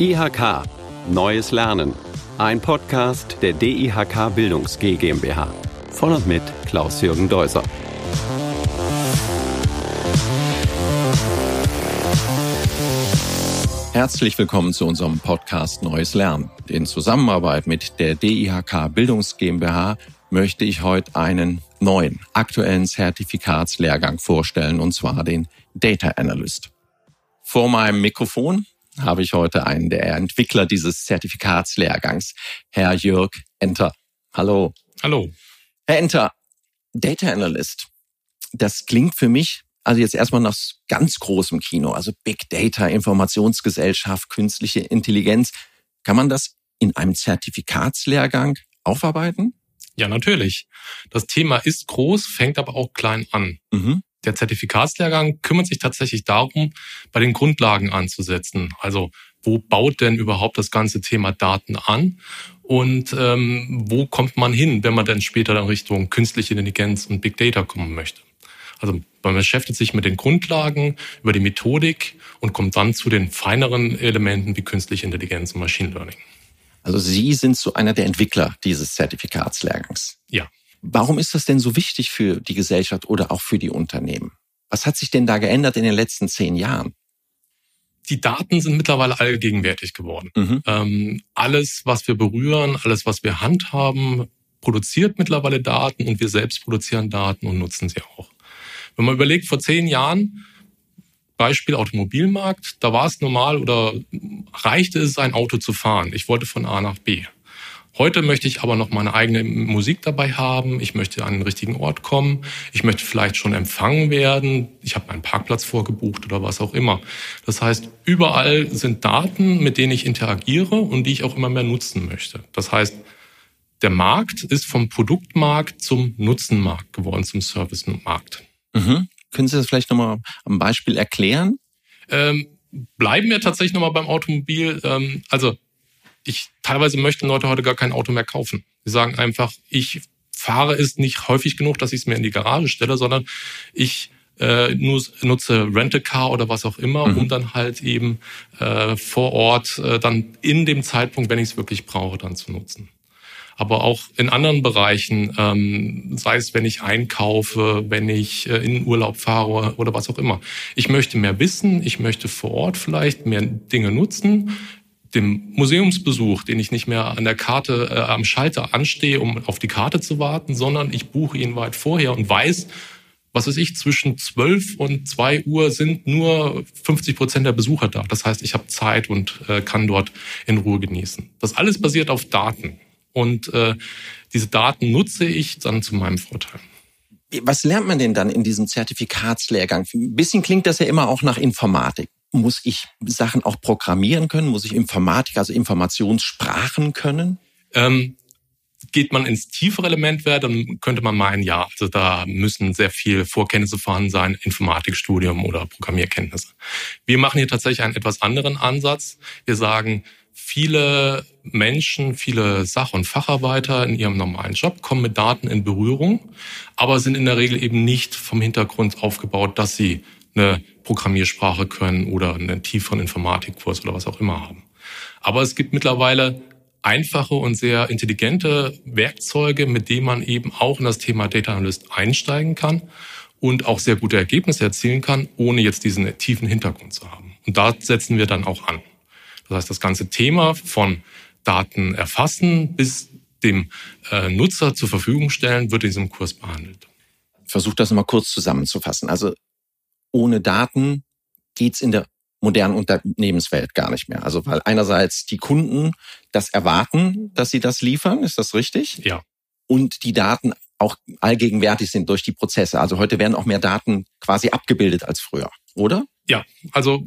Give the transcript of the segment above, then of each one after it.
IHK Neues Lernen. Ein Podcast der DIHK Bildungs GmbH. Von und mit Klaus-Jürgen Deuser. Herzlich willkommen zu unserem Podcast Neues Lernen. In Zusammenarbeit mit der DIHK Bildungs GmbH möchte ich heute einen neuen aktuellen Zertifikatslehrgang vorstellen, und zwar den Data Analyst. Vor meinem Mikrofon habe ich heute einen der Entwickler dieses Zertifikatslehrgangs, Herr Jörg Enter. Hallo. Hallo. Herr Enter, Data Analyst. Das klingt für mich also jetzt erstmal nach ganz großem Kino, also Big Data, Informationsgesellschaft, künstliche Intelligenz. Kann man das in einem Zertifikatslehrgang aufarbeiten? Ja, natürlich. Das Thema ist groß, fängt aber auch klein an. Mhm. Der Zertifikatslehrgang kümmert sich tatsächlich darum, bei den Grundlagen anzusetzen. Also wo baut denn überhaupt das ganze Thema Daten an und ähm, wo kommt man hin, wenn man dann später in Richtung künstliche Intelligenz und Big Data kommen möchte. Also man beschäftigt sich mit den Grundlagen, über die Methodik und kommt dann zu den feineren Elementen wie künstliche Intelligenz und Machine Learning. Also Sie sind so einer der Entwickler dieses Zertifikatslehrgangs. Ja. Warum ist das denn so wichtig für die Gesellschaft oder auch für die Unternehmen? Was hat sich denn da geändert in den letzten zehn Jahren? Die Daten sind mittlerweile allgegenwärtig geworden. Mhm. Ähm, alles, was wir berühren, alles, was wir handhaben, produziert mittlerweile Daten und wir selbst produzieren Daten und nutzen sie auch. Wenn man überlegt, vor zehn Jahren, Beispiel Automobilmarkt, da war es normal oder reichte es, ein Auto zu fahren. Ich wollte von A nach B. Heute möchte ich aber noch meine eigene Musik dabei haben. Ich möchte an den richtigen Ort kommen. Ich möchte vielleicht schon empfangen werden. Ich habe meinen Parkplatz vorgebucht oder was auch immer. Das heißt, überall sind Daten, mit denen ich interagiere und die ich auch immer mehr nutzen möchte. Das heißt, der Markt ist vom Produktmarkt zum Nutzenmarkt geworden, zum Servicemarkt. Mhm. Können Sie das vielleicht nochmal am Beispiel erklären? Ähm, bleiben wir tatsächlich nochmal beim Automobil. Ähm, also ich teilweise möchten Leute heute gar kein Auto mehr kaufen. Sie sagen einfach, ich fahre es nicht häufig genug, dass ich es mir in die Garage stelle, sondern ich äh, nutze Rent-A-Car oder was auch immer, mhm. um dann halt eben äh, vor Ort äh, dann in dem Zeitpunkt, wenn ich es wirklich brauche, dann zu nutzen. Aber auch in anderen Bereichen, ähm, sei es, wenn ich einkaufe, wenn ich äh, in Urlaub fahre oder was auch immer. Ich möchte mehr wissen, ich möchte vor Ort vielleicht mehr Dinge nutzen dem Museumsbesuch, den ich nicht mehr an der Karte äh, am Schalter anstehe, um auf die Karte zu warten, sondern ich buche ihn weit vorher und weiß, was weiß ich, zwischen 12 und 2 Uhr sind nur 50 Prozent der Besucher da. Das heißt, ich habe Zeit und äh, kann dort in Ruhe genießen. Das alles basiert auf Daten. Und äh, diese Daten nutze ich dann zu meinem Vorteil. Was lernt man denn dann in diesem Zertifikatslehrgang? Ein bisschen klingt das ja immer auch nach Informatik muss ich Sachen auch programmieren können? Muss ich Informatik, also Informationssprachen können? Ähm, geht man ins tiefere Element wäre, dann könnte man meinen, ja, also da müssen sehr viel Vorkenntnisse vorhanden sein, Informatikstudium oder Programmierkenntnisse. Wir machen hier tatsächlich einen etwas anderen Ansatz. Wir sagen, viele Menschen, viele Sach- und Facharbeiter in ihrem normalen Job kommen mit Daten in Berührung, aber sind in der Regel eben nicht vom Hintergrund aufgebaut, dass sie eine Programmiersprache können oder einen tieferen Informatikkurs oder was auch immer haben. Aber es gibt mittlerweile einfache und sehr intelligente Werkzeuge, mit denen man eben auch in das Thema Data Analyst einsteigen kann und auch sehr gute Ergebnisse erzielen kann, ohne jetzt diesen tiefen Hintergrund zu haben. Und da setzen wir dann auch an. Das heißt, das ganze Thema von Daten erfassen bis dem äh, Nutzer zur Verfügung stellen, wird in diesem Kurs behandelt. Versuch das mal kurz zusammenzufassen. Also ohne Daten geht's in der modernen Unternehmenswelt gar nicht mehr. Also weil einerseits die Kunden das erwarten, dass sie das liefern, ist das richtig? Ja. Und die Daten auch allgegenwärtig sind durch die Prozesse. Also heute werden auch mehr Daten quasi abgebildet als früher, oder? Ja, also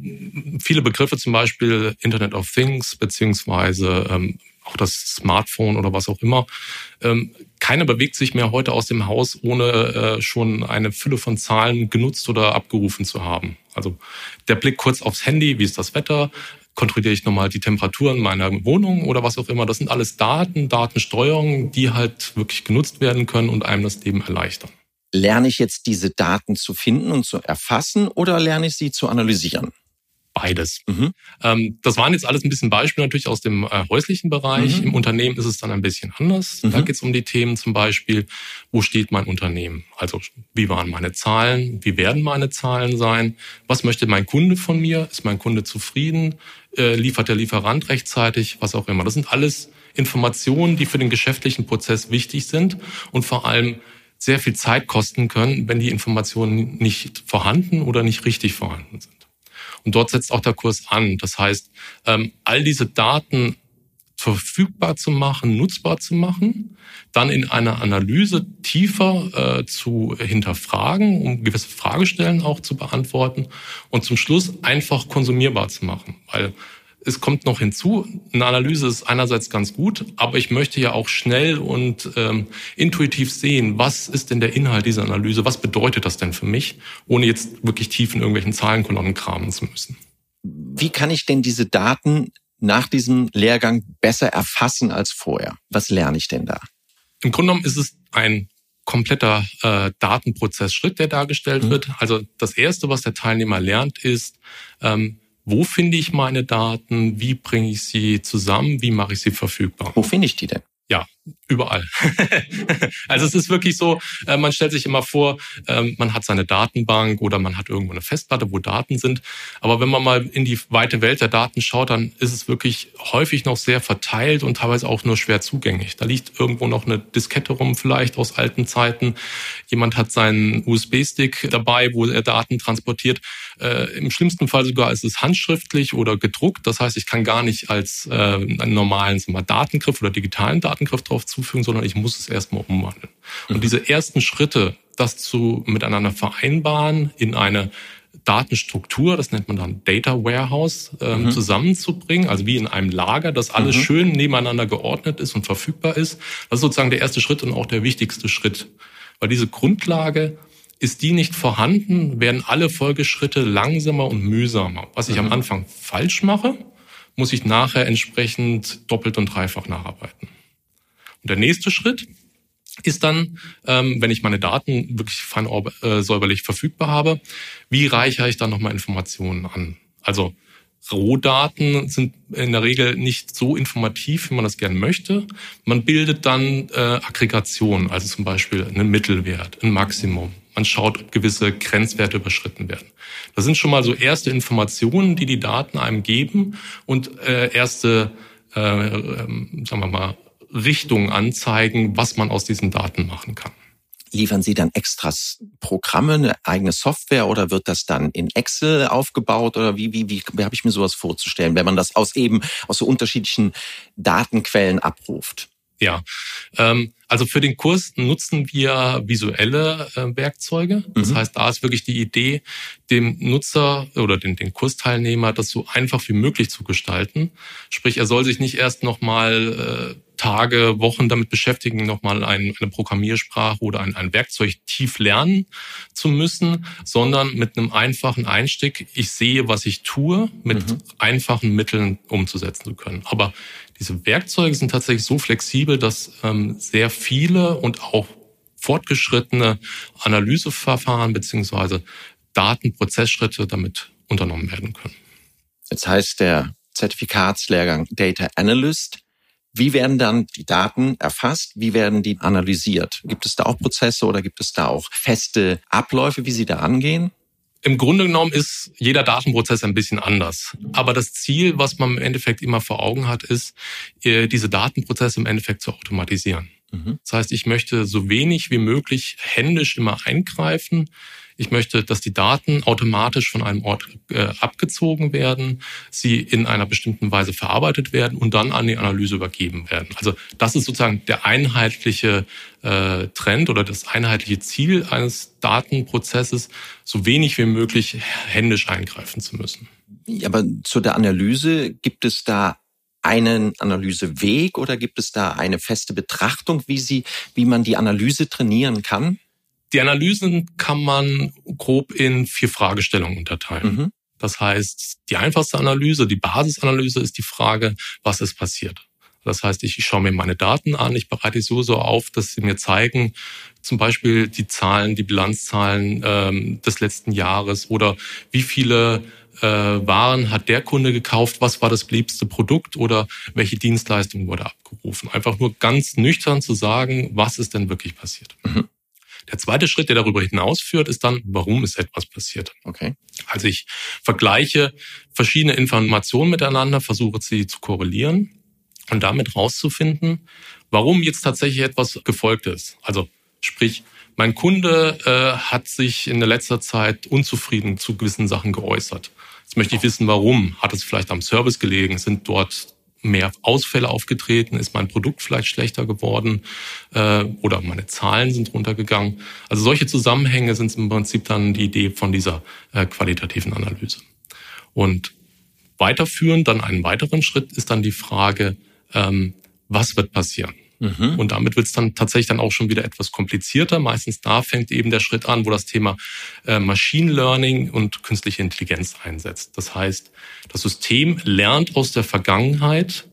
viele Begriffe, zum Beispiel Internet of Things beziehungsweise ähm, auch das Smartphone oder was auch immer. Ähm, keiner bewegt sich mehr heute aus dem Haus, ohne äh, schon eine Fülle von Zahlen genutzt oder abgerufen zu haben. Also der Blick kurz aufs Handy, wie ist das Wetter? Kontrolliere ich nochmal die Temperaturen meiner Wohnung oder was auch immer. Das sind alles Daten, Datensteuerungen, die halt wirklich genutzt werden können und einem das Leben erleichtern. Lerne ich jetzt diese Daten zu finden und zu erfassen oder lerne ich sie zu analysieren? Beides. Mhm. Ähm, das waren jetzt alles ein bisschen Beispiele natürlich aus dem äh, häuslichen Bereich. Mhm. Im Unternehmen ist es dann ein bisschen anders. Mhm. Da geht es um die Themen zum Beispiel, wo steht mein Unternehmen? Also wie waren meine Zahlen? Wie werden meine Zahlen sein? Was möchte mein Kunde von mir? Ist mein Kunde zufrieden? Äh, liefert der Lieferant rechtzeitig? Was auch immer. Das sind alles Informationen, die für den geschäftlichen Prozess wichtig sind und vor allem sehr viel Zeit kosten können, wenn die Informationen nicht vorhanden oder nicht richtig vorhanden sind. Und dort setzt auch der Kurs an. Das heißt, ähm, all diese Daten verfügbar zu machen, nutzbar zu machen, dann in einer Analyse tiefer äh, zu hinterfragen, um gewisse Fragestellen auch zu beantworten und zum Schluss einfach konsumierbar zu machen. Weil es kommt noch hinzu, eine Analyse ist einerseits ganz gut, aber ich möchte ja auch schnell und ähm, intuitiv sehen, was ist denn der Inhalt dieser Analyse, was bedeutet das denn für mich, ohne jetzt wirklich tief in irgendwelchen Zahlenkolonnen kramen zu müssen. Wie kann ich denn diese Daten nach diesem Lehrgang besser erfassen als vorher? Was lerne ich denn da? Im Grunde genommen ist es ein kompletter äh, Datenprozessschritt, der dargestellt mhm. wird. Also das Erste, was der Teilnehmer lernt, ist, ähm, wo finde ich meine Daten, wie bringe ich sie zusammen, wie mache ich sie verfügbar. Wo finde ich die denn? Ja, überall. also es ist wirklich so, äh, man stellt sich immer vor, ähm, man hat seine Datenbank oder man hat irgendwo eine Festplatte, wo Daten sind. Aber wenn man mal in die weite Welt der Daten schaut, dann ist es wirklich häufig noch sehr verteilt und teilweise auch nur schwer zugänglich. Da liegt irgendwo noch eine Diskette rum, vielleicht aus alten Zeiten. Jemand hat seinen USB-Stick dabei, wo er Daten transportiert. Äh, Im schlimmsten Fall sogar ist es handschriftlich oder gedruckt. Das heißt, ich kann gar nicht als äh, einen normalen mal, Datengriff oder digitalen Datengriff drauf zufügen sondern ich muss es erstmal umwandeln. Mhm. Und diese ersten Schritte, das zu miteinander vereinbaren in eine Datenstruktur, das nennt man dann Data Warehouse, ähm, mhm. zusammenzubringen, also wie in einem Lager, dass alles mhm. schön nebeneinander geordnet ist und verfügbar ist. Das ist sozusagen der erste Schritt und auch der wichtigste Schritt. Weil diese Grundlage, ist die nicht vorhanden, werden alle Folgeschritte langsamer und mühsamer. Was ich mhm. am Anfang falsch mache, muss ich nachher entsprechend doppelt und dreifach nacharbeiten. Und der nächste Schritt ist dann, ähm, wenn ich meine Daten wirklich fein äh, säuberlich verfügbar habe, wie reichere ich dann nochmal Informationen an? Also Rohdaten sind in der Regel nicht so informativ, wie man das gerne möchte. Man bildet dann äh, Aggregationen, also zum Beispiel einen Mittelwert, ein Maximum. Man schaut, ob gewisse Grenzwerte überschritten werden. Das sind schon mal so erste Informationen, die die Daten einem geben und äh, erste, äh, äh, sagen wir mal, Richtung anzeigen, was man aus diesen Daten machen kann. Liefern Sie dann extras Programme, eine eigene Software oder wird das dann in Excel aufgebaut oder wie, wie, wie, wie habe ich mir sowas vorzustellen, wenn man das aus eben aus so unterschiedlichen Datenquellen abruft? Ja, ähm, also für den Kurs nutzen wir visuelle äh, Werkzeuge. Das mhm. heißt, da ist wirklich die Idee, dem Nutzer oder den, den Kursteilnehmer das so einfach wie möglich zu gestalten. Sprich, er soll sich nicht erst nochmal äh, Tage, Wochen damit beschäftigen, nochmal ein, eine Programmiersprache oder ein, ein Werkzeug tief lernen zu müssen, sondern mit einem einfachen Einstieg, ich sehe, was ich tue, mit mhm. einfachen Mitteln umzusetzen zu können. Aber diese Werkzeuge sind tatsächlich so flexibel, dass ähm, sehr viele und auch fortgeschrittene Analyseverfahren beziehungsweise Datenprozessschritte damit unternommen werden können. Jetzt heißt der Zertifikatslehrgang Data Analyst wie werden dann die Daten erfasst? Wie werden die analysiert? Gibt es da auch Prozesse oder gibt es da auch feste Abläufe, wie Sie da angehen? Im Grunde genommen ist jeder Datenprozess ein bisschen anders. Aber das Ziel, was man im Endeffekt immer vor Augen hat, ist, äh, diese Datenprozesse im Endeffekt zu automatisieren. Mhm. Das heißt, ich möchte so wenig wie möglich händisch immer eingreifen. Ich möchte, dass die Daten automatisch von einem Ort äh, abgezogen werden, sie in einer bestimmten Weise verarbeitet werden und dann an die Analyse übergeben werden. Also das ist sozusagen der einheitliche äh, Trend oder das einheitliche Ziel eines Datenprozesses, so wenig wie möglich händisch eingreifen zu müssen. Aber zu der Analyse gibt es da einen Analyseweg oder gibt es da eine feste Betrachtung, wie sie, wie man die Analyse trainieren kann? Die Analysen kann man grob in vier Fragestellungen unterteilen. Mhm. Das heißt, die einfachste Analyse, die Basisanalyse ist die Frage, was ist passiert? Das heißt, ich schaue mir meine Daten an, ich bereite sie so, so auf, dass sie mir zeigen, zum Beispiel die Zahlen, die Bilanzzahlen ähm, des letzten Jahres oder wie viele äh, Waren hat der Kunde gekauft, was war das beliebste Produkt oder welche Dienstleistung wurde abgerufen. Einfach nur ganz nüchtern zu sagen, was ist denn wirklich passiert. Mhm. Der zweite Schritt, der darüber hinausführt, ist dann, warum ist etwas passiert. Okay. Also ich vergleiche verschiedene Informationen miteinander, versuche sie zu korrelieren und damit rauszufinden, warum jetzt tatsächlich etwas gefolgt ist. Also sprich, mein Kunde äh, hat sich in der letzter Zeit unzufrieden zu gewissen Sachen geäußert. Jetzt möchte ich wissen, warum. Hat es vielleicht am Service gelegen? Sind dort mehr Ausfälle aufgetreten? Ist mein Produkt vielleicht schlechter geworden? Äh, oder meine Zahlen sind runtergegangen? Also solche Zusammenhänge sind im Prinzip dann die Idee von dieser äh, qualitativen Analyse. Und weiterführend, dann einen weiteren Schritt, ist dann die Frage, ähm, was wird passieren? Mhm. Und damit wird es dann tatsächlich dann auch schon wieder etwas komplizierter. Meistens da fängt eben der Schritt an, wo das Thema äh, Machine Learning und künstliche Intelligenz einsetzt. Das heißt, das System lernt aus der Vergangenheit,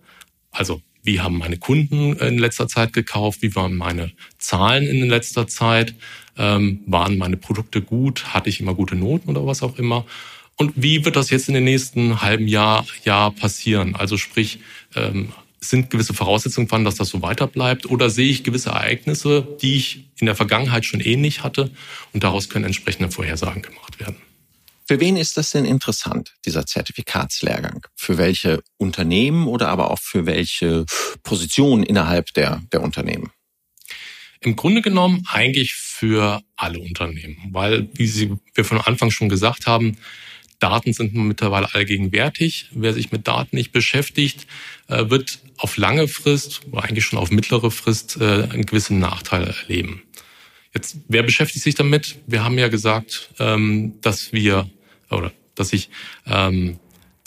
also wie haben meine Kunden in letzter Zeit gekauft, wie waren meine Zahlen in letzter Zeit, ähm, waren meine Produkte gut, hatte ich immer gute Noten oder was auch immer. Und wie wird das jetzt in den nächsten halben Jahr, Jahr passieren? Also sprich, ähm, sind gewisse Voraussetzungen vorhanden, dass das so weiter bleibt? Oder sehe ich gewisse Ereignisse, die ich in der Vergangenheit schon ähnlich hatte und daraus können entsprechende Vorhersagen gemacht werden? Für wen ist das denn interessant, dieser Zertifikatslehrgang? Für welche Unternehmen oder aber auch für welche Positionen innerhalb der, der Unternehmen? Im Grunde genommen eigentlich für alle Unternehmen, weil, wie Sie, wir von Anfang schon gesagt haben, Daten sind mittlerweile allgegenwärtig. Wer sich mit Daten nicht beschäftigt, äh, wird auf lange Frist oder eigentlich schon auf mittlere Frist äh, einen gewissen Nachteil erleben. Jetzt, wer beschäftigt sich damit? Wir haben ja gesagt, ähm, dass wir oder dass ich ähm,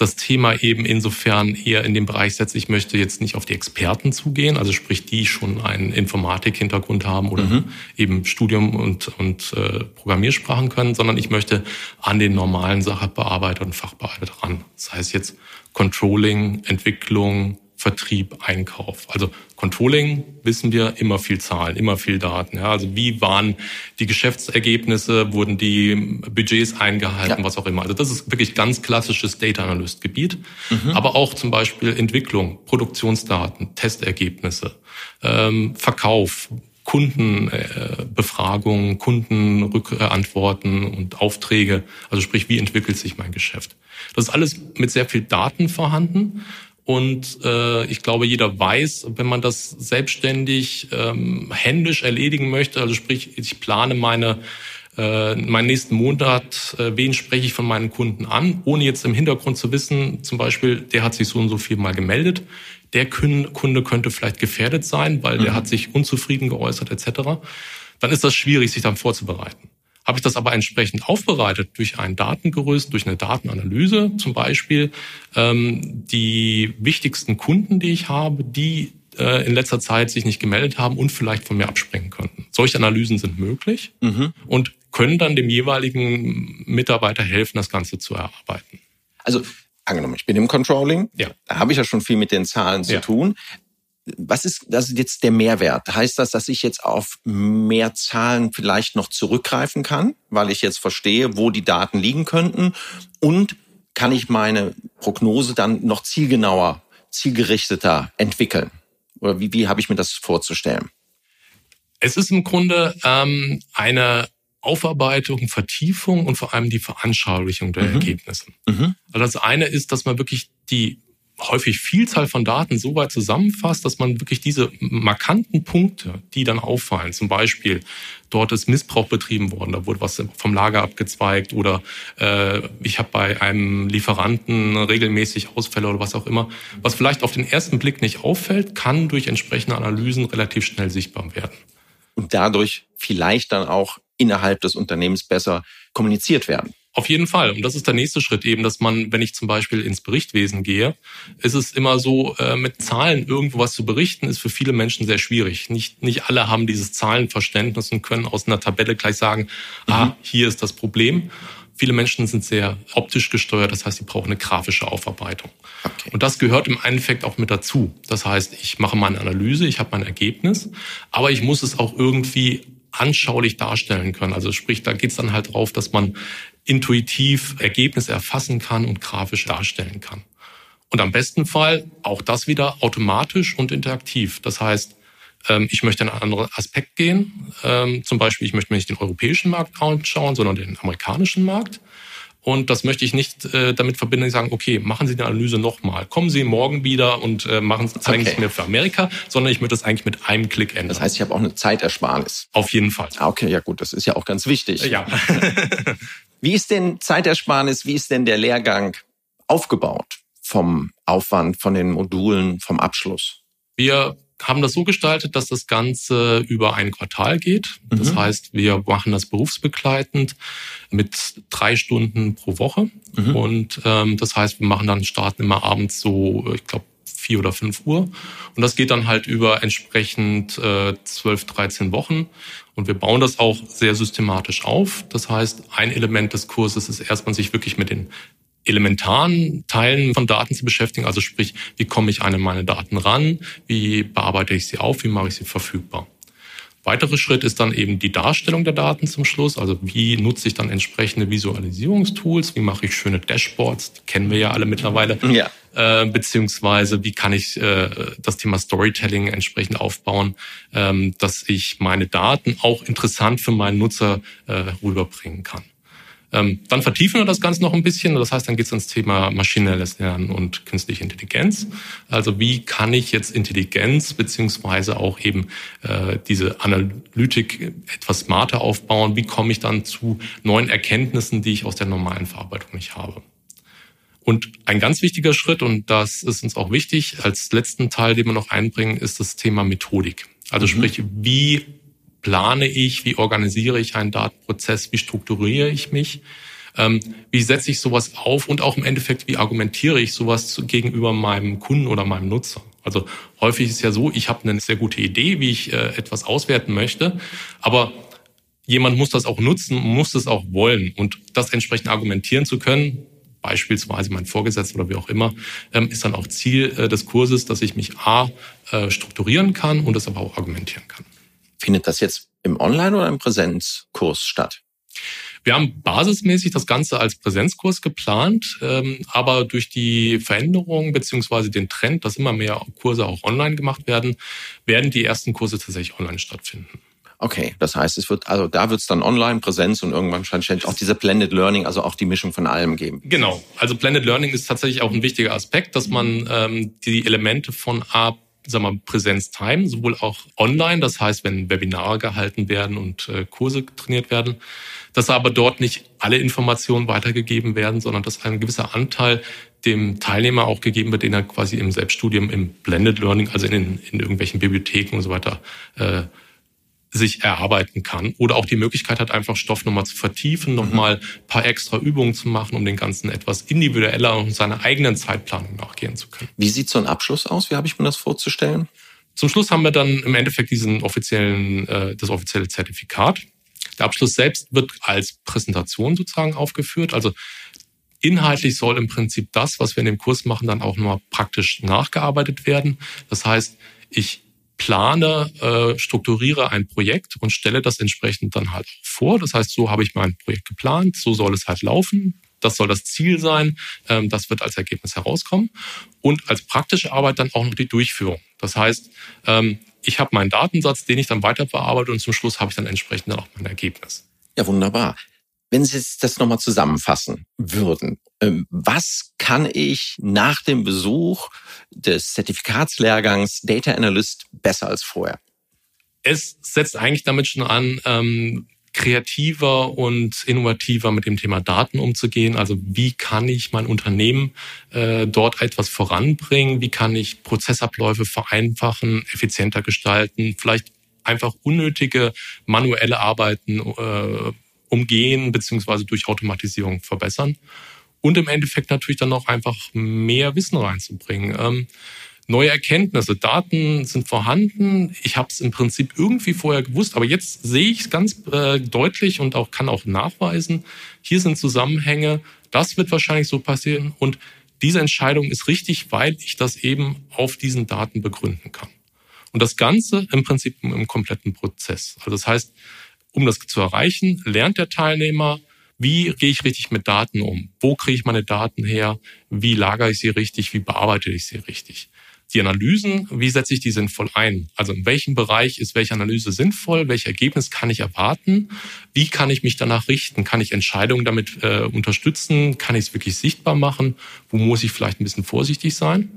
das Thema eben insofern eher in den Bereich setze, ich möchte jetzt nicht auf die Experten zugehen, also sprich, die schon einen Informatik-Hintergrund haben oder mhm. eben Studium und, und äh, Programmiersprachen können, sondern ich möchte an den normalen Sachbearbeiter und Fachbearbeiter ran. Das heißt jetzt Controlling, Entwicklung, Vertrieb, Einkauf. Also Controlling wissen wir immer viel Zahlen, immer viel Daten. Ja, also wie waren die Geschäftsergebnisse, wurden die Budgets eingehalten, ja. was auch immer. Also das ist wirklich ganz klassisches Data Analyst Gebiet. Mhm. Aber auch zum Beispiel Entwicklung, Produktionsdaten, Testergebnisse, ähm, Verkauf, Kundenbefragungen, Kundenrückantworten und Aufträge. Also sprich, wie entwickelt sich mein Geschäft? Das ist alles mit sehr viel Daten vorhanden. Und äh, ich glaube, jeder weiß, wenn man das selbstständig ähm, händisch erledigen möchte, also sprich, ich plane meine äh, meinen nächsten Monat, äh, wen spreche ich von meinen Kunden an, ohne jetzt im Hintergrund zu wissen, zum Beispiel, der hat sich so und so viel mal gemeldet, der Kunde könnte vielleicht gefährdet sein, weil der mhm. hat sich unzufrieden geäußert etc., dann ist das schwierig, sich dann vorzubereiten. Habe ich das aber entsprechend aufbereitet durch ein Datengerüst, durch eine Datenanalyse zum Beispiel, ähm, die wichtigsten Kunden, die ich habe, die äh, in letzter Zeit sich nicht gemeldet haben und vielleicht von mir abspringen könnten. Solche Analysen sind möglich mhm. und können dann dem jeweiligen Mitarbeiter helfen, das Ganze zu erarbeiten. Also angenommen, ich bin im Controlling, ja. da habe ich ja schon viel mit den Zahlen zu ja. tun was ist das ist jetzt der Mehrwert? Heißt das, dass ich jetzt auf mehr Zahlen vielleicht noch zurückgreifen kann, weil ich jetzt verstehe, wo die Daten liegen könnten? Und kann ich meine Prognose dann noch zielgenauer, zielgerichteter entwickeln? Oder wie, wie habe ich mir das vorzustellen? Es ist im Grunde ähm, eine Aufarbeitung, Vertiefung und vor allem die Veranschaulichung der mhm. Ergebnisse. Mhm. Also das eine ist, dass man wirklich die häufig Vielzahl von Daten so weit zusammenfasst, dass man wirklich diese markanten Punkte, die dann auffallen, zum Beispiel dort ist Missbrauch betrieben worden, da wurde was vom Lager abgezweigt oder äh, ich habe bei einem Lieferanten regelmäßig Ausfälle oder was auch immer, was vielleicht auf den ersten Blick nicht auffällt, kann durch entsprechende Analysen relativ schnell sichtbar werden. Und dadurch vielleicht dann auch innerhalb des Unternehmens besser kommuniziert werden. Auf jeden Fall. Und das ist der nächste Schritt eben, dass man, wenn ich zum Beispiel ins Berichtwesen gehe, ist es immer so, äh, mit Zahlen irgendwo was zu berichten, ist für viele Menschen sehr schwierig. Nicht, nicht alle haben dieses Zahlenverständnis und können aus einer Tabelle gleich sagen, mhm. ah, hier ist das Problem. Viele Menschen sind sehr optisch gesteuert, das heißt, sie brauchen eine grafische Aufarbeitung. Okay. Und das gehört im Endeffekt auch mit dazu. Das heißt, ich mache meine Analyse, ich habe mein Ergebnis, aber ich muss es auch irgendwie anschaulich darstellen können. Also sprich, da geht es dann halt drauf, dass man intuitiv Ergebnisse erfassen kann und grafisch darstellen kann. Und am besten Fall auch das wieder automatisch und interaktiv. Das heißt, ähm, ich möchte in einen anderen Aspekt gehen. Ähm, zum Beispiel, ich möchte mir nicht den europäischen Markt anschauen, sondern den amerikanischen Markt. Und das möchte ich nicht äh, damit verbinden, sagen, okay, machen Sie die Analyse nochmal. Kommen Sie morgen wieder und äh, machen, zeigen okay. es mir für Amerika, sondern ich möchte das eigentlich mit einem Klick ändern. Das heißt, ich habe auch eine Zeitersparnis. Auf jeden Fall. Ah, okay, ja gut, das ist ja auch ganz wichtig. Ja. wie ist denn Zeitersparnis, wie ist denn der Lehrgang aufgebaut vom Aufwand, von den Modulen, vom Abschluss? Wir haben das so gestaltet, dass das Ganze über ein Quartal geht. Das mhm. heißt, wir machen das berufsbegleitend mit drei Stunden pro Woche. Mhm. Und ähm, das heißt, wir machen dann starten immer abends so, ich glaube, vier oder fünf Uhr. Und das geht dann halt über entsprechend äh, zwölf, äh, 13 Wochen. Und wir bauen das auch sehr systematisch auf. Das heißt, ein Element des Kurses ist erstmal sich wirklich mit den elementaren Teilen von Daten zu beschäftigen. Also sprich, wie komme ich an meine Daten ran? Wie bearbeite ich sie auf? Wie mache ich sie verfügbar? Weiterer Schritt ist dann eben die Darstellung der Daten zum Schluss. Also wie nutze ich dann entsprechende Visualisierungstools? Wie mache ich schöne Dashboards? Die kennen wir ja alle mittlerweile. Ja. Äh, beziehungsweise wie kann ich äh, das Thema Storytelling entsprechend aufbauen, ähm, dass ich meine Daten auch interessant für meinen Nutzer äh, rüberbringen kann. Ähm, dann vertiefen wir das Ganze noch ein bisschen. Das heißt, dann geht es ins Thema maschinelles Lernen und künstliche Intelligenz. Also wie kann ich jetzt Intelligenz beziehungsweise auch eben äh, diese Analytik etwas smarter aufbauen? Wie komme ich dann zu neuen Erkenntnissen, die ich aus der normalen Verarbeitung nicht habe? Und ein ganz wichtiger Schritt, und das ist uns auch wichtig, als letzten Teil, den wir noch einbringen, ist das Thema Methodik. Also mhm. sprich, wie plane ich, wie organisiere ich einen Datenprozess, wie strukturiere ich mich, ähm, wie setze ich sowas auf und auch im Endeffekt, wie argumentiere ich sowas gegenüber meinem Kunden oder meinem Nutzer. Also häufig ist ja so, ich habe eine sehr gute Idee, wie ich äh, etwas auswerten möchte, aber jemand muss das auch nutzen, muss es auch wollen und das entsprechend argumentieren zu können, beispielsweise mein Vorgesetzter oder wie auch immer, ähm, ist dann auch Ziel äh, des Kurses, dass ich mich A äh, strukturieren kann und es aber auch argumentieren kann. Findet das jetzt im Online- oder im Präsenzkurs statt? Wir haben basismäßig das Ganze als Präsenzkurs geplant, ähm, aber durch die Veränderung beziehungsweise den Trend, dass immer mehr Kurse auch online gemacht werden, werden die ersten Kurse tatsächlich online stattfinden. Okay, das heißt, es wird, also da wird es dann online, Präsenz und irgendwann wahrscheinlich auch diese Blended Learning, also auch die Mischung von allem geben. Genau. Also Blended Learning ist tatsächlich auch ein wichtiger Aspekt, dass man ähm, die Elemente von A sagen wir, Präsenz-Time, sowohl auch online, das heißt, wenn Webinare gehalten werden und äh, Kurse trainiert werden, dass aber dort nicht alle Informationen weitergegeben werden, sondern dass ein gewisser Anteil dem Teilnehmer auch gegeben wird, den er quasi im Selbststudium, im Blended Learning, also in, in irgendwelchen Bibliotheken und so weiter, äh, sich erarbeiten kann oder auch die Möglichkeit hat, einfach Stoff nochmal zu vertiefen, nochmal mhm. ein paar extra Übungen zu machen, um den Ganzen etwas individueller und seiner eigenen Zeitplanung nachgehen zu können. Wie sieht so ein Abschluss aus? Wie habe ich mir das vorzustellen? Zum Schluss haben wir dann im Endeffekt diesen offiziellen, äh, das offizielle Zertifikat. Der Abschluss selbst wird als Präsentation sozusagen aufgeführt. Also inhaltlich soll im Prinzip das, was wir in dem Kurs machen, dann auch nochmal praktisch nachgearbeitet werden. Das heißt, ich plane, äh, strukturiere ein Projekt und stelle das entsprechend dann halt vor. Das heißt, so habe ich mein Projekt geplant, so soll es halt laufen. Das soll das Ziel sein. Ähm, das wird als Ergebnis herauskommen. Und als praktische Arbeit dann auch noch die Durchführung. Das heißt, ähm, ich habe meinen Datensatz, den ich dann weiter bearbeite und zum Schluss habe ich dann entsprechend dann auch mein Ergebnis. Ja, wunderbar. Wenn Sie das nochmal zusammenfassen würden, ähm, was kann ich nach dem Besuch des Zertifikatslehrgangs Data Analyst besser als vorher? Es setzt eigentlich damit schon an, ähm, kreativer und innovativer mit dem Thema Daten umzugehen. Also wie kann ich mein Unternehmen äh, dort etwas voranbringen? Wie kann ich Prozessabläufe vereinfachen, effizienter gestalten? Vielleicht einfach unnötige manuelle Arbeiten äh, umgehen beziehungsweise durch Automatisierung verbessern. Und im Endeffekt natürlich dann auch einfach mehr Wissen reinzubringen. Ähm, neue Erkenntnisse, Daten sind vorhanden. Ich habe es im Prinzip irgendwie vorher gewusst, aber jetzt sehe ich es ganz äh, deutlich und auch kann auch nachweisen. Hier sind Zusammenhänge. Das wird wahrscheinlich so passieren und diese Entscheidung ist richtig, weil ich das eben auf diesen Daten begründen kann. Und das Ganze im Prinzip im kompletten Prozess. Also das heißt, um das zu erreichen, lernt der Teilnehmer, wie gehe ich richtig mit Daten um? Wo kriege ich meine Daten her? Wie lagere ich sie richtig? Wie bearbeite ich sie richtig? Die Analysen, wie setze ich die sinnvoll ein? Also in welchem Bereich ist welche Analyse sinnvoll? Welches Ergebnis kann ich erwarten? Wie kann ich mich danach richten? Kann ich Entscheidungen damit äh, unterstützen? Kann ich es wirklich sichtbar machen? Wo muss ich vielleicht ein bisschen vorsichtig sein?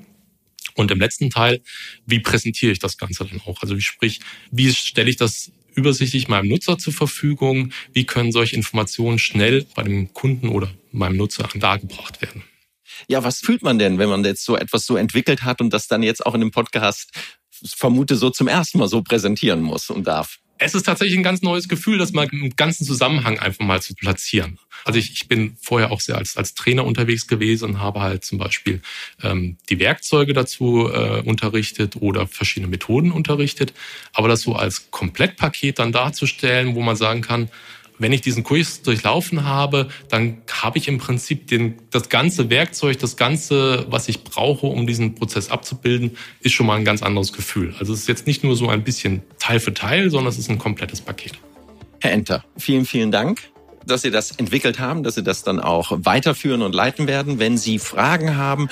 Und im letzten Teil, wie präsentiere ich das Ganze dann auch? Also sprich, wie stelle ich das übersichtlich meinem Nutzer zur Verfügung? Wie können solche Informationen schnell bei dem Kunden oder meinem Nutzer dargebracht werden? Ja, was fühlt man denn, wenn man jetzt so etwas so entwickelt hat und das dann jetzt auch in dem Podcast vermute so zum ersten Mal so präsentieren muss und darf? Es ist tatsächlich ein ganz neues Gefühl, das mal im ganzen Zusammenhang einfach mal zu platzieren. Also ich, ich bin vorher auch sehr als, als Trainer unterwegs gewesen und habe halt zum Beispiel ähm, die Werkzeuge dazu äh, unterrichtet oder verschiedene Methoden unterrichtet. Aber das so als Komplettpaket dann darzustellen, wo man sagen kann, wenn ich diesen Kurs durchlaufen habe, dann habe ich im Prinzip den, das ganze Werkzeug, das ganze, was ich brauche, um diesen Prozess abzubilden, ist schon mal ein ganz anderes Gefühl. Also es ist jetzt nicht nur so ein bisschen Teil für Teil, sondern es ist ein komplettes Paket. Herr Enter, vielen, vielen Dank dass Sie das entwickelt haben, dass Sie das dann auch weiterführen und leiten werden. Wenn Sie Fragen haben,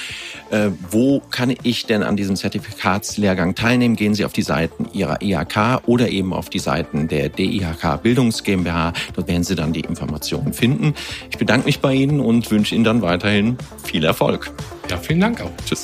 äh, wo kann ich denn an diesem Zertifikatslehrgang teilnehmen, gehen Sie auf die Seiten Ihrer IHK oder eben auf die Seiten der DIHK Bildungs GmbH. Dort werden Sie dann die Informationen finden. Ich bedanke mich bei Ihnen und wünsche Ihnen dann weiterhin viel Erfolg. Ja, vielen Dank auch. Tschüss.